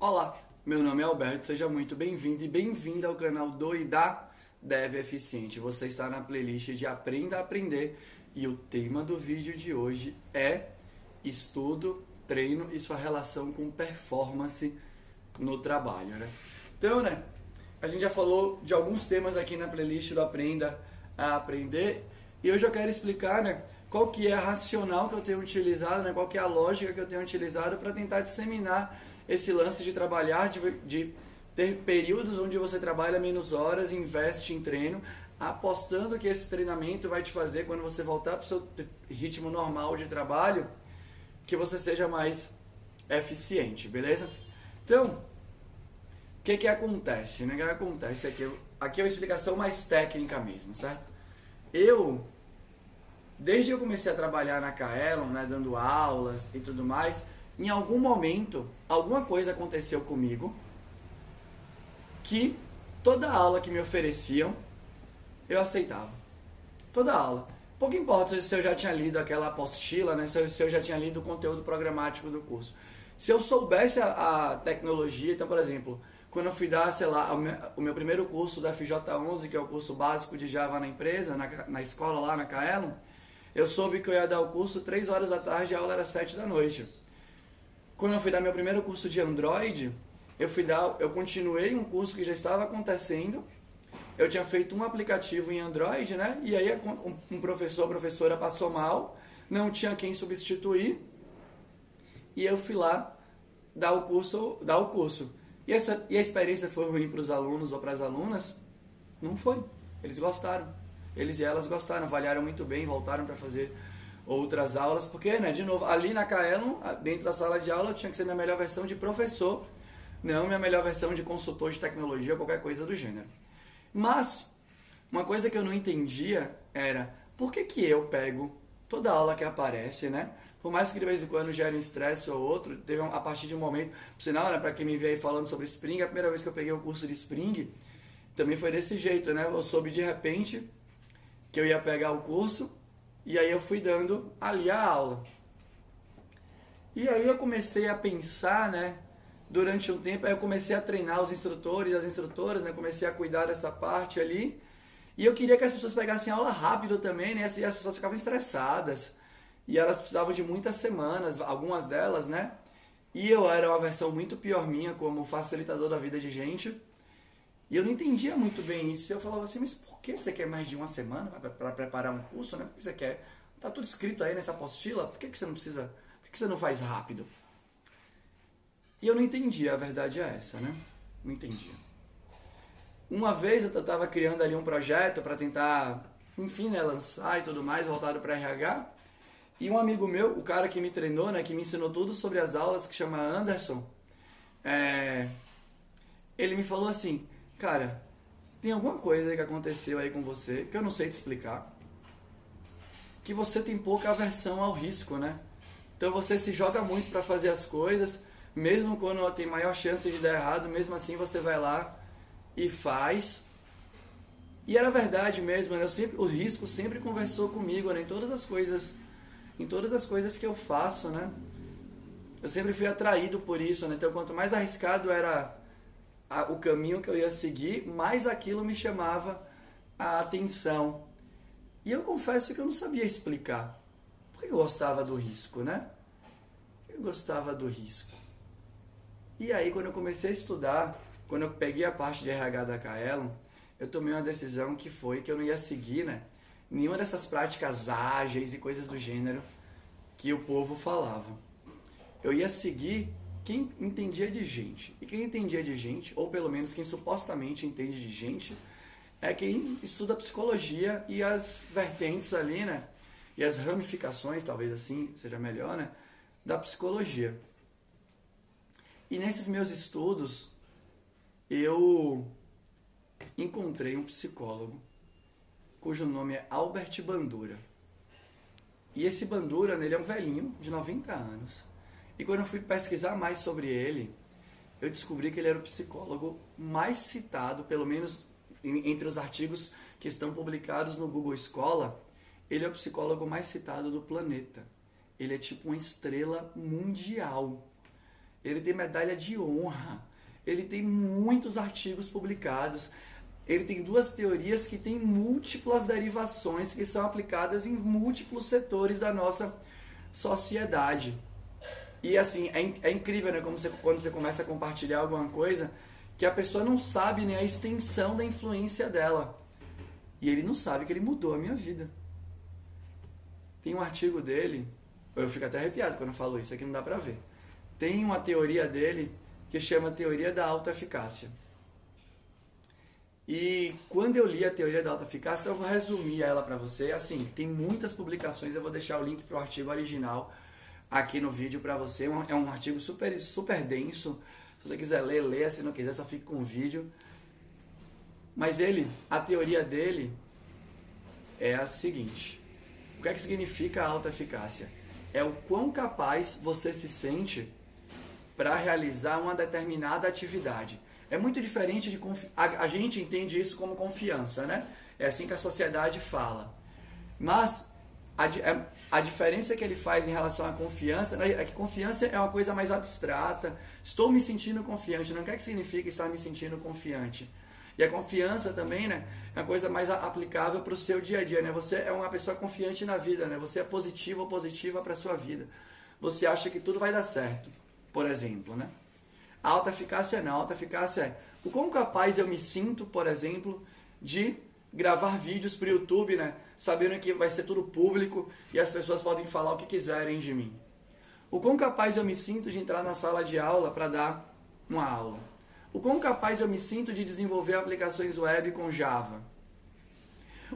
Olá, meu nome é Alberto, seja muito bem-vindo e bem-vinda ao canal do e da Dev Eficiente. Você está na playlist de Aprenda a Aprender e o tema do vídeo de hoje é estudo, treino e sua relação com performance no trabalho, né? Então, né, a gente já falou de alguns temas aqui na playlist do Aprenda a Aprender e hoje eu quero explicar, né, qual que é a racional que eu tenho utilizado, né, qual que é a lógica que eu tenho utilizado para tentar disseminar esse lance de trabalhar, de, de ter períodos onde você trabalha menos horas, investe em treino, apostando que esse treinamento vai te fazer, quando você voltar para o seu ritmo normal de trabalho, que você seja mais eficiente, beleza? Então, o que que acontece? Né? O que acontece aqui, aqui é uma explicação mais técnica mesmo, certo? Eu, desde que eu comecei a trabalhar na Kaelon, né, dando aulas e tudo mais, em algum momento, alguma coisa aconteceu comigo que toda aula que me ofereciam, eu aceitava. Toda aula. Pouco importa se eu já tinha lido aquela apostila, né? se, eu, já tinha lido o conteúdo programático do curso. Se eu soubesse a, a tecnologia, então, por exemplo, quando eu fui dar, sei lá, o meu, o meu, primeiro curso da FJ11, que é o curso básico de Java na empresa, na, na escola lá na Kaelon, eu soube que eu ia dar o curso 3 horas da tarde e a aula era 7 da noite. Quando eu fui dar meu primeiro curso de Android, eu fui dar, eu continuei um curso que já estava acontecendo. Eu tinha feito um aplicativo em Android, né? E aí um professor, professora passou mal, não tinha quem substituir. E eu fui lá dar o curso, dar o curso. E essa e a experiência foi ruim para os alunos ou para as alunas? Não foi. Eles gostaram. Eles e elas gostaram, avaliaram muito bem, voltaram para fazer outras aulas, porque, né, de novo, ali na Kaelon, dentro da sala de aula, eu tinha que ser minha melhor versão de professor, não minha melhor versão de consultor de tecnologia ou qualquer coisa do gênero. Mas, uma coisa que eu não entendia era, por que que eu pego toda aula que aparece, né? Por mais que de vez em quando gere um estresse ou outro, teve um, a partir de um momento, por sinal, né, para quem me vê aí falando sobre Spring, a primeira vez que eu peguei o curso de Spring, também foi desse jeito, né? Eu soube de repente que eu ia pegar o curso e aí eu fui dando ali a aula. E aí eu comecei a pensar, né? Durante um tempo, aí eu comecei a treinar os instrutores, as instrutoras, né? Comecei a cuidar dessa parte ali. E eu queria que as pessoas pegassem aula rápido também, né? E as pessoas ficavam estressadas. E elas precisavam de muitas semanas, algumas delas, né? E eu era uma versão muito pior minha como facilitador da vida de gente. E eu não entendia muito bem isso. Eu falava assim, mas por que você quer mais de uma semana para preparar um curso, né? Por que você quer? Tá tudo escrito aí nessa apostila, por que, que você não precisa, por que, você não faz rápido? E eu não entendia, a verdade é essa, né? Não entendia. Uma vez eu estava criando ali um projeto para tentar, enfim, né, lançar e tudo mais, voltado para RH. E um amigo meu, o cara que me treinou, né, que me ensinou tudo sobre as aulas, que chama Anderson, é, ele me falou assim, cara, tem alguma coisa que aconteceu aí com você que eu não sei te explicar. Que você tem pouca aversão ao risco, né? Então você se joga muito para fazer as coisas, mesmo quando tem maior chance de dar errado, mesmo assim você vai lá e faz. E era verdade mesmo, né? Eu sempre, o risco sempre conversou comigo, né? Em todas as coisas, em todas as coisas que eu faço, né? Eu sempre fui atraído por isso, né? Então quanto mais arriscado era a, o caminho que eu ia seguir, mais aquilo me chamava a atenção. E eu confesso que eu não sabia explicar. Por que eu gostava do risco, né? Eu gostava do risco. E aí, quando eu comecei a estudar, quando eu peguei a parte de RH da Kaelon, eu tomei uma decisão que foi que eu não ia seguir, né? Nenhuma dessas práticas ágeis e coisas do gênero que o povo falava. Eu ia seguir quem entendia de gente. E quem entendia de gente, ou pelo menos quem supostamente entende de gente, é quem estuda psicologia e as vertentes ali, né? E as ramificações, talvez assim seja melhor, né? Da psicologia. E nesses meus estudos, eu encontrei um psicólogo cujo nome é Albert Bandura. E esse Bandura, ele é um velhinho de 90 anos. E quando eu fui pesquisar mais sobre ele, eu descobri que ele era o psicólogo mais citado, pelo menos entre os artigos que estão publicados no Google Escola, ele é o psicólogo mais citado do planeta. Ele é tipo uma estrela mundial. ele tem medalha de honra, ele tem muitos artigos publicados, ele tem duas teorias que têm múltiplas derivações que são aplicadas em múltiplos setores da nossa sociedade. E assim, é, é incrível, né? Como você, quando você começa a compartilhar alguma coisa, que a pessoa não sabe né, a extensão da influência dela. E ele não sabe que ele mudou a minha vida. Tem um artigo dele, eu fico até arrepiado quando eu falo isso, aqui não dá pra ver. Tem uma teoria dele que chama Teoria da Autoeficácia. E quando eu li a teoria da autoeficácia, então eu vou resumir ela para você. Assim, tem muitas publicações, eu vou deixar o link para o artigo original aqui no vídeo para você. É um artigo super, super denso. Se você quiser ler, lê. Se não quiser, só fique com o vídeo. Mas ele, a teoria dele é a seguinte: o que é que significa alta eficácia? É o quão capaz você se sente para realizar uma determinada atividade. É muito diferente de confi... a, a gente entende isso como confiança, né? É assim que a sociedade fala. Mas a, é, a diferença que ele faz em relação à confiança né, é que confiança é uma coisa mais abstrata. Estou me sentindo confiante. Não quer que significa estar me sentindo confiante. E a confiança também, né, é uma coisa mais aplicável para o seu dia a dia, né? Você é uma pessoa confiante na vida, né? Você é positivo ou positiva para a sua vida. Você acha que tudo vai dar certo, por exemplo, né? A alta eficácia não. A alta eficácia é o quão capaz eu me sinto, por exemplo, de gravar vídeos para o YouTube, né? Sabendo que vai ser tudo público e as pessoas podem falar o que quiserem de mim. O quão capaz eu me sinto de entrar na sala de aula para dar uma aula. O quão capaz eu me sinto de desenvolver aplicações web com Java.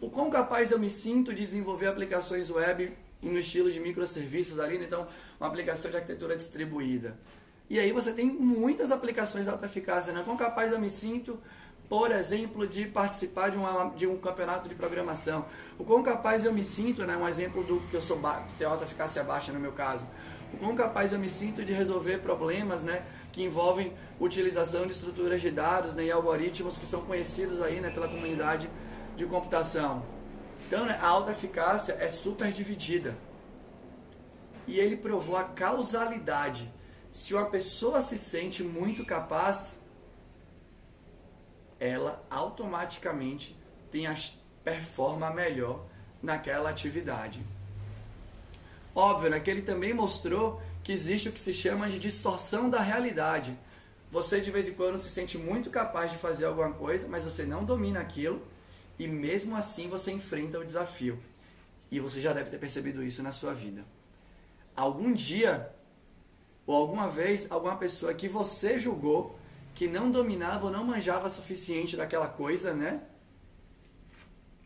O quão capaz eu me sinto de desenvolver aplicações web no estilo de microserviços ali, né? então uma aplicação de arquitetura distribuída. E aí você tem muitas aplicações de alta eficácia, né? Quão capaz eu me sinto por exemplo, de participar de, uma, de um campeonato de programação. O quão capaz eu me sinto, né, um exemplo do que eu sou que alta eficácia baixa no meu caso. O quão capaz eu me sinto de resolver problemas, né, que envolvem utilização de estruturas de dados, né, e algoritmos que são conhecidos aí, né, pela comunidade de computação. Então, né, a alta eficácia é super dividida. E ele provou a causalidade. Se uma pessoa se sente muito capaz, ela automaticamente tem a, performa melhor naquela atividade. Óbvio, né, que ele também mostrou que existe o que se chama de distorção da realidade. Você de vez em quando se sente muito capaz de fazer alguma coisa, mas você não domina aquilo e mesmo assim você enfrenta o desafio. E você já deve ter percebido isso na sua vida. Algum dia ou alguma vez alguma pessoa que você julgou que não dominava ou não manjava suficiente daquela coisa, né?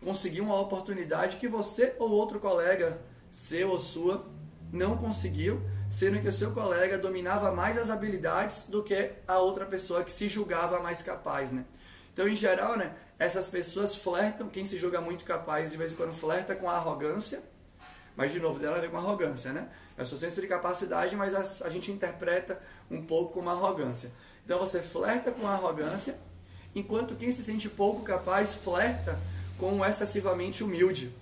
Conseguiu uma oportunidade que você ou outro colega seu ou sua não conseguiu, sendo que o seu colega dominava mais as habilidades do que a outra pessoa que se julgava mais capaz, né? Então, em geral, né, essas pessoas flertam, quem se julga muito capaz de vez em quando flerta com a arrogância, mas de novo, dela vem com arrogância, né? É o seu senso de capacidade, mas a, a gente interpreta um pouco como arrogância. Então você flerta com a arrogância, enquanto quem se sente pouco capaz flerta com o excessivamente humilde.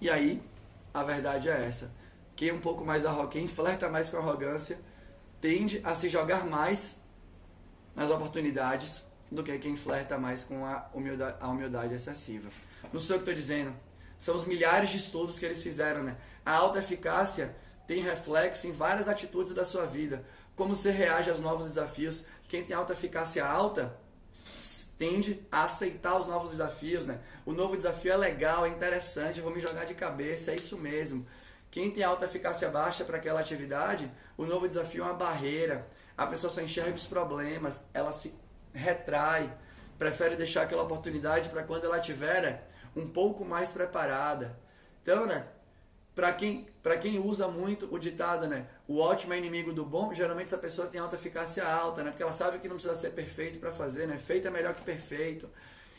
E aí, a verdade é essa. Quem é um pouco mais arrogante, quem flerta mais com a arrogância, tende a se jogar mais nas oportunidades do que quem flerta mais com a humildade, a humildade excessiva. Não sei o que estou dizendo. São os milhares de estudos que eles fizeram, né? A alta eficácia tem reflexo em várias atitudes da sua vida como você reage aos novos desafios. Quem tem alta eficácia alta tende a aceitar os novos desafios, né? O novo desafio é legal, é interessante, vou me jogar de cabeça, é isso mesmo. Quem tem alta eficácia baixa para aquela atividade, o novo desafio é uma barreira. A pessoa só enxerga os problemas, ela se retrai, prefere deixar aquela oportunidade para quando ela tiver né, um pouco mais preparada. Então, né, para quem, quem usa muito o ditado, né? O ótimo é inimigo do bom, geralmente essa pessoa tem alta eficácia alta, né? Porque ela sabe que não precisa ser perfeito para fazer, né? Feito é melhor que perfeito.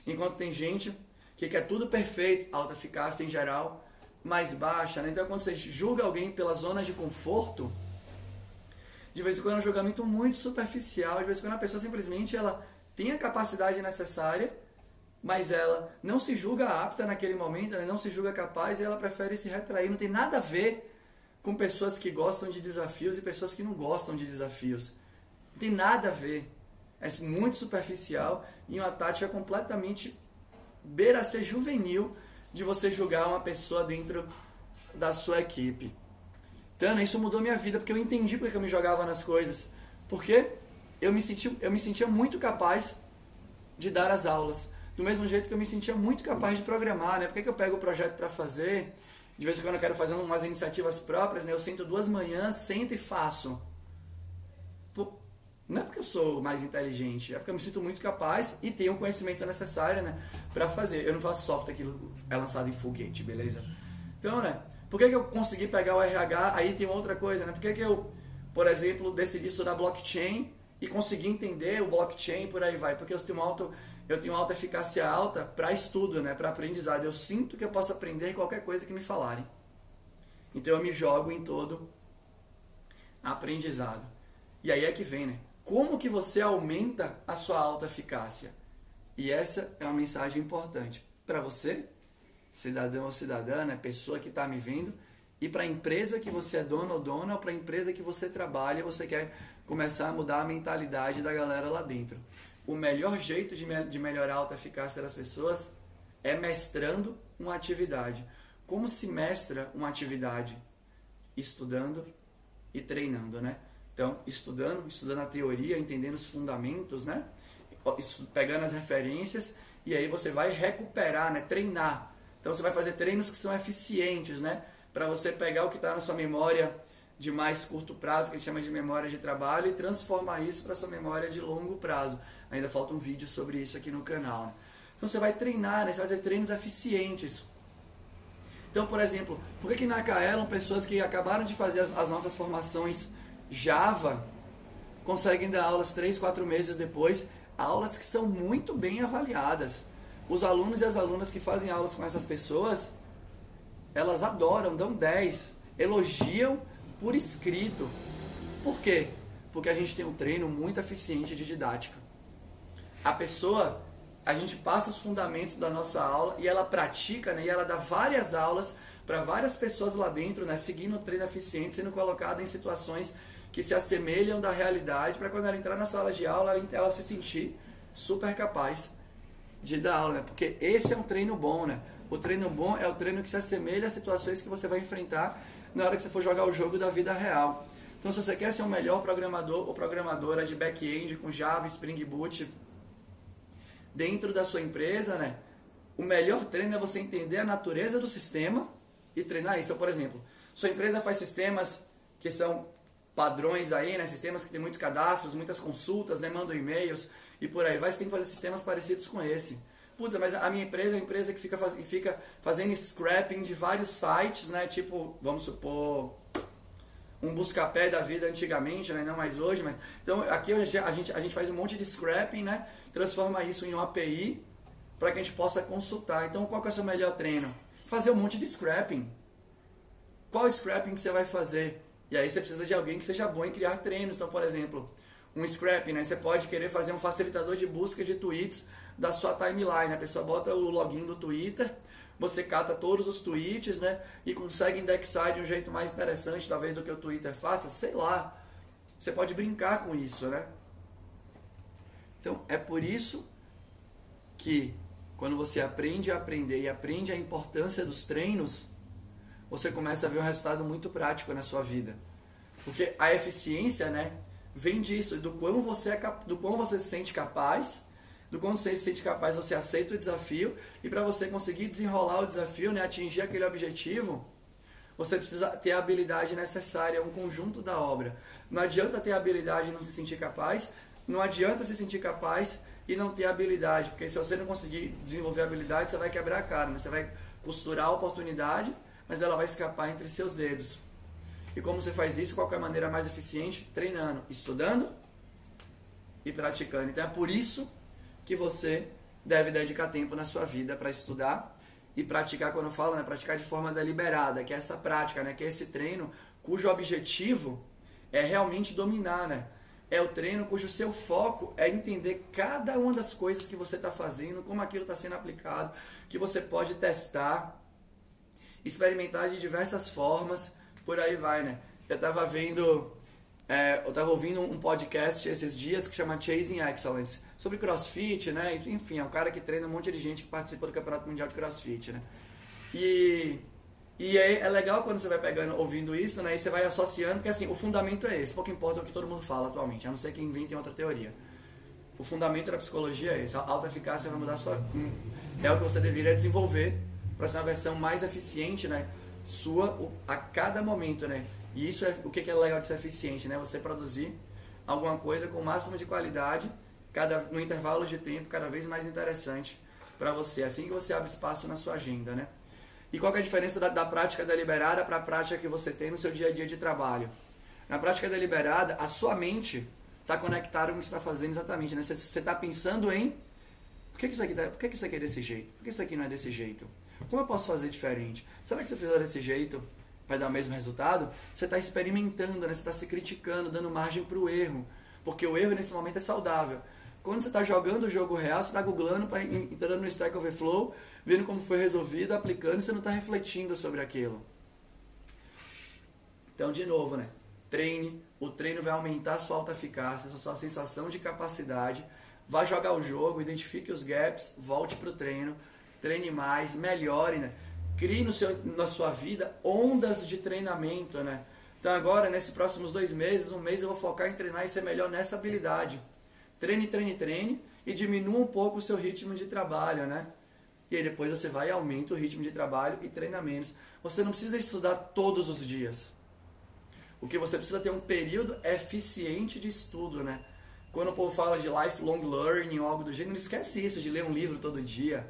Enquanto tem gente que quer tudo perfeito, alta eficácia em geral, mais baixa, né? Então quando você julga alguém pela zona de conforto, de vez em quando é um julgamento muito superficial, de vez em quando a pessoa simplesmente ela tem a capacidade necessária mas ela não se julga apta naquele momento, ela não se julga capaz e ela prefere se retrair. Não tem nada a ver com pessoas que gostam de desafios e pessoas que não gostam de desafios. Não tem nada a ver. É muito superficial e uma tática completamente beira ser juvenil de você julgar uma pessoa dentro da sua equipe. Tana, isso mudou minha vida porque eu entendi porque eu me jogava nas coisas. Porque eu me, senti, eu me sentia muito capaz de dar as aulas. Do mesmo jeito que eu me sentia muito capaz de programar, né? Por que, que eu pego o projeto para fazer? De vez em quando eu quero fazer umas iniciativas próprias, né? Eu sento duas manhãs, sento e faço. Não é porque eu sou mais inteligente, é porque eu me sinto muito capaz e tenho o conhecimento necessário, né? Para fazer. Eu não faço software que é lançado em foguete, beleza? Então, né? Por que, que eu consegui pegar o RH? Aí tem outra coisa, né? Por que, que eu, por exemplo, decidi estudar blockchain e consegui entender o blockchain por aí vai? Porque eu tenho, alto, eu tenho alta eficácia alta para estudo, né? Para aprendizado. Eu sinto que eu posso aprender qualquer coisa que me falarem. Então eu me jogo em todo aprendizado. E aí é que vem, né? Como que você aumenta a sua alta eficácia? E essa é uma mensagem importante para você cidadão ou cidadã, né, pessoa que está me vendo, e para a empresa que você é dono ou dona, ou para a empresa que você trabalha, você quer começar a mudar a mentalidade da galera lá dentro. O melhor jeito de, me de melhorar a alta eficácia das pessoas é mestrando uma atividade. Como se mestra uma atividade? Estudando e treinando, né? Então, estudando, estudando a teoria, entendendo os fundamentos, né? Pegando as referências e aí você vai recuperar, né? Treinar então você vai fazer treinos que são eficientes, né? Para você pegar o que está na sua memória de mais curto prazo, que a gente chama de memória de trabalho, e transformar isso para sua memória de longo prazo. Ainda falta um vídeo sobre isso aqui no canal. Né? Então você vai treinar, né? você vai fazer treinos eficientes. Então, por exemplo, por que, que na Kaelon pessoas que acabaram de fazer as, as nossas formações Java conseguem dar aulas 3, 4 meses depois, aulas que são muito bem avaliadas os alunos e as alunas que fazem aulas com essas pessoas, elas adoram, dão 10, elogiam por escrito. Por quê? Porque a gente tem um treino muito eficiente de didática. A pessoa, a gente passa os fundamentos da nossa aula e ela pratica, né? E ela dá várias aulas para várias pessoas lá dentro, né? Seguindo o treino eficiente, sendo colocada em situações que se assemelham da realidade, para quando ela entrar na sala de aula, ela, ela se sentir super capaz de dar aula, né? Porque esse é um treino bom, né? O treino bom é o treino que se assemelha às situações que você vai enfrentar na hora que você for jogar o jogo da vida real. Então, se você quer ser um melhor programador ou programadora de back-end com Java, Spring Boot dentro da sua empresa, né? O melhor treino é você entender a natureza do sistema e treinar isso. Então, por exemplo, sua empresa faz sistemas que são padrões aí, né? Sistemas que tem muitos cadastros, muitas consultas, né? Mandam e-mails e por aí vai. Você tem que fazer sistemas parecidos com esse. Puta, mas a minha empresa é uma empresa que fica, faz, fica fazendo scrapping de vários sites, né? Tipo, vamos supor, um busca-pé da vida antigamente, né? Não mais hoje, mas... Então, aqui a gente, a gente faz um monte de scrapping, né? Transforma isso em uma API para que a gente possa consultar. Então, qual é o seu melhor treino? Fazer um monte de scrapping. Qual scrapping que você vai fazer? E aí você precisa de alguém que seja bom em criar treinos. Então, por exemplo, um scrap, né? Você pode querer fazer um facilitador de busca de tweets da sua timeline. A pessoa bota o login do Twitter, você cata todos os tweets, né? E consegue indexar de um jeito mais interessante, talvez, do que o Twitter faça. Sei lá. Você pode brincar com isso, né? Então, é por isso que quando você aprende a aprender e aprende a importância dos treinos, você começa a ver um resultado muito prático na sua vida. Porque a eficiência, né, vem disso, do quão você é do quão você se sente capaz, do quão você se sente capaz, você aceita o desafio e para você conseguir desenrolar o desafio, né, atingir aquele objetivo, você precisa ter a habilidade necessária, um conjunto da obra. Não adianta ter habilidade e não se sentir capaz, não adianta se sentir capaz e não ter habilidade, porque se você não conseguir desenvolver habilidade, você vai quebrar a cara, né? você vai costurar a oportunidade, mas ela vai escapar entre seus dedos. E como você faz isso? Qual é a maneira mais eficiente? Treinando, estudando e praticando. Então é por isso que você deve dedicar tempo na sua vida para estudar e praticar, quando eu falo, né, praticar de forma deliberada, que é essa prática, né, que é esse treino cujo objetivo é realmente dominar, né? É o treino cujo seu foco é entender cada uma das coisas que você está fazendo, como aquilo está sendo aplicado, que você pode testar, experimentar de diversas formas por aí vai, né? Eu tava vendo, é, eu tava ouvindo um podcast esses dias que chama Chasing Excellence, sobre crossfit, né? Enfim, é um cara que treina um monte de gente que participa do Campeonato Mundial de Crossfit, né? E, e aí é legal quando você vai pegando, ouvindo isso, né? E você vai associando, porque assim, o fundamento é esse, pouco importa o que todo mundo fala atualmente, a não ser que inventem outra teoria. O fundamento da psicologia é esse, a alta eficácia vai mudar sua... Hum, é o que você deveria desenvolver para ser uma versão mais eficiente, né? Sua a cada momento, né? E isso é o que é legal de ser eficiente, né? Você produzir alguma coisa com o máximo de qualidade, cada no intervalo de tempo cada vez mais interessante para você, assim que você abre espaço na sua agenda, né? E qual é a diferença da, da prática deliberada para a prática que você tem no seu dia a dia de trabalho? Na prática deliberada, a sua mente está conectada com o que você está fazendo exatamente, né? Você está pensando em por que, que isso aqui tá, por que, que isso aqui é desse jeito? Por que isso aqui não é desse jeito? Como eu posso fazer diferente? Será que se eu fizer desse jeito vai dar o mesmo resultado? Você está experimentando, né? Você está se criticando, dando margem para o erro. Porque o erro nesse momento é saudável. Quando você está jogando o jogo real, você está googlando, pra, entrando no Stack Overflow, vendo como foi resolvido, aplicando, e você não está refletindo sobre aquilo. Então, de novo, né? Treine. O treino vai aumentar a sua alta eficácia, a sua sensação de capacidade. Vai jogar o jogo, identifique os gaps, volte para o treino, treine mais, melhore, né? Crie no seu, na sua vida ondas de treinamento, né? Então agora, nesses próximos dois meses, um mês eu vou focar em treinar e ser melhor nessa habilidade. Treine, treine, treine e diminua um pouco o seu ritmo de trabalho, né? E aí depois você vai e aumenta o ritmo de trabalho e treina menos. Você não precisa estudar todos os dias. O que você precisa ter um período eficiente de estudo, né? Quando o povo fala de lifelong learning ou algo do gênero, esquece isso de ler um livro todo dia.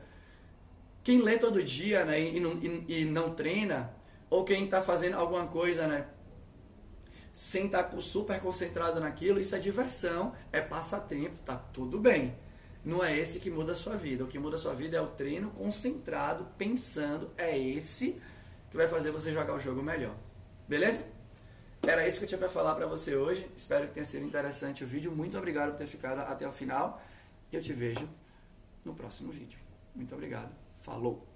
Quem lê todo dia né, e, não, e, e não treina, ou quem está fazendo alguma coisa né, sem estar tá super concentrado naquilo, isso é diversão, é passatempo, tá tudo bem. Não é esse que muda a sua vida. O que muda a sua vida é o treino concentrado, pensando. É esse que vai fazer você jogar o jogo melhor. Beleza? Era isso que eu tinha para falar para você hoje. Espero que tenha sido interessante o vídeo. Muito obrigado por ter ficado até o final. E eu te vejo no próximo vídeo. Muito obrigado. Falou!